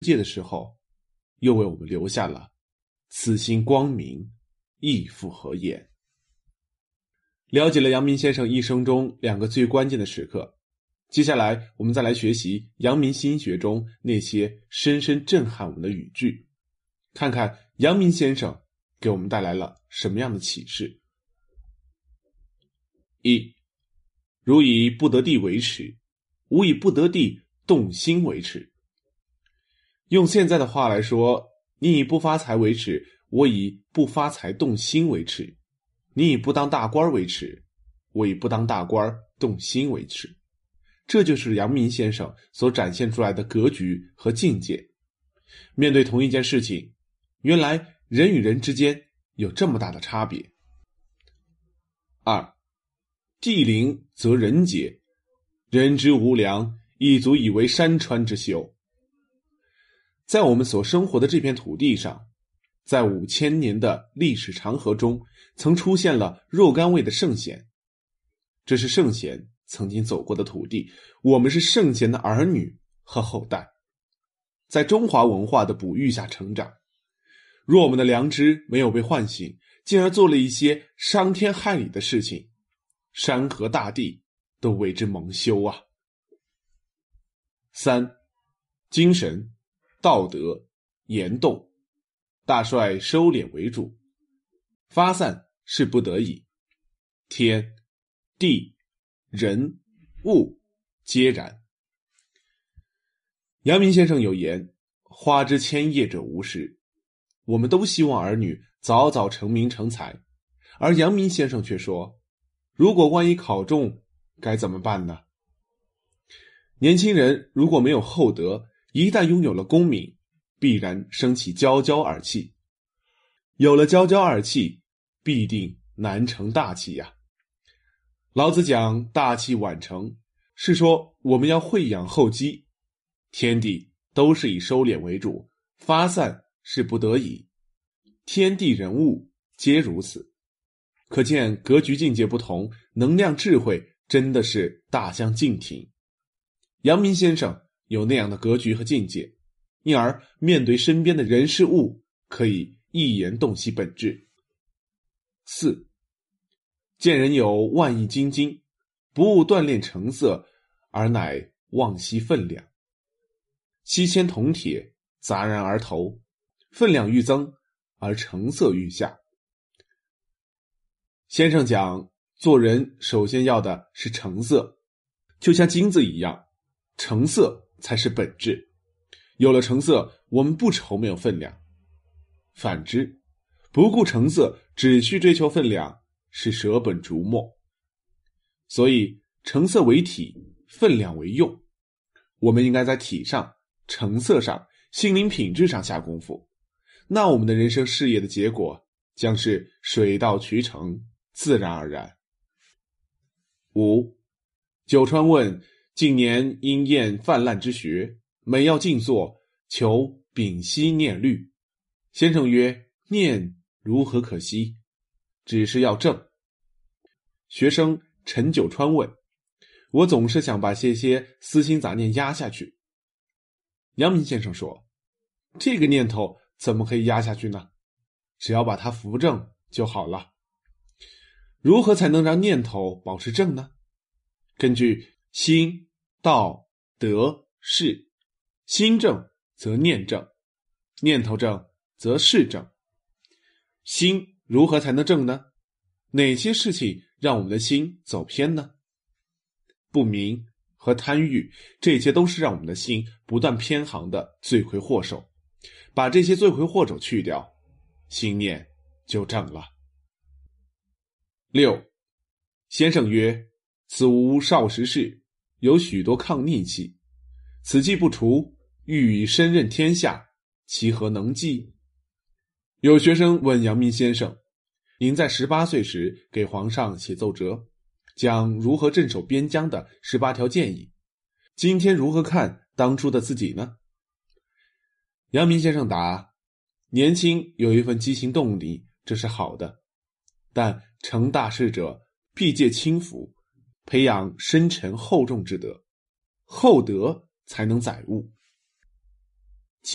界的时候，又为我们留下了“此心光明，亦复何言”。了解了阳明先生一生中两个最关键的时刻，接下来我们再来学习阳明心学中那些深深震撼我们的语句，看看阳明先生给我们带来了什么样的启示。一，如以不得地为耻，吾以不得地动心为耻。用现在的话来说，你以不发财为耻，我以不发财动心为耻。你以不当大官为耻，我以不当大官动心为耻，这就是阳明先生所展现出来的格局和境界。面对同一件事情，原来人与人之间有这么大的差别。二，地灵则人杰，人之无良，亦足以为山川之秀。在我们所生活的这片土地上。在五千年的历史长河中，曾出现了若干位的圣贤，这是圣贤曾经走过的土地。我们是圣贤的儿女和后代，在中华文化的哺育下成长。若我们的良知没有被唤醒，进而做了一些伤天害理的事情，山河大地都为之蒙羞啊！三，精神、道德、言动。大帅收敛为主，发散是不得已。天、地、人、物皆然。阳明先生有言：“花之千叶者无实。”我们都希望儿女早早成名成才，而阳明先生却说：“如果万一考中，该怎么办呢？”年轻人如果没有厚德，一旦拥有了功名。必然生起骄骄二气，有了骄骄二气，必定难成大器呀。老子讲大器晚成，是说我们要会养厚积。天地都是以收敛为主，发散是不得已。天地人物皆如此，可见格局境界不同，能量智慧真的是大相径庭。阳明先生有那样的格局和境界。因而，面对身边的人事物，可以一言洞悉本质。四，见人有万亿金金，不务锻炼成色，而乃忘惜分量。七千铜铁杂然而投，分量愈增，而成色愈下。先生讲，做人首先要的是成色，就像金子一样，成色才是本质。有了成色，我们不愁没有分量；反之，不顾成色，只需追求分量，是舍本逐末。所以，成色为体，分量为用。我们应该在体上、成色上、心灵品质上下功夫，那我们的人生事业的结果将是水到渠成，自然而然。五，九川问：近年因厌泛滥之学。每要静坐，求屏息念虑。先生曰：“念如何可惜？只是要正。”学生陈九川问：“我总是想把些些私心杂念压下去。”阳明先生说：“这个念头怎么可以压下去呢？只要把它扶正就好了。如何才能让念头保持正呢？根据心、道、德、事。”心正则念正，念头正则事正。心如何才能正呢？哪些事情让我们的心走偏呢？不明和贪欲，这些都是让我们的心不断偏航的罪魁祸首。把这些罪魁祸首去掉，心念就正了。六，先生曰：“此无少时事，有许多抗逆气，此气不除。”欲以身任天下，其何能济？有学生问阳明先生：“您在十八岁时给皇上写奏折，讲如何镇守边疆的十八条建议，今天如何看当初的自己呢？”阳明先生答：“年轻有一份激情动力，这是好的，但成大事者必借轻浮，培养深沉厚重之德，厚德才能载物。”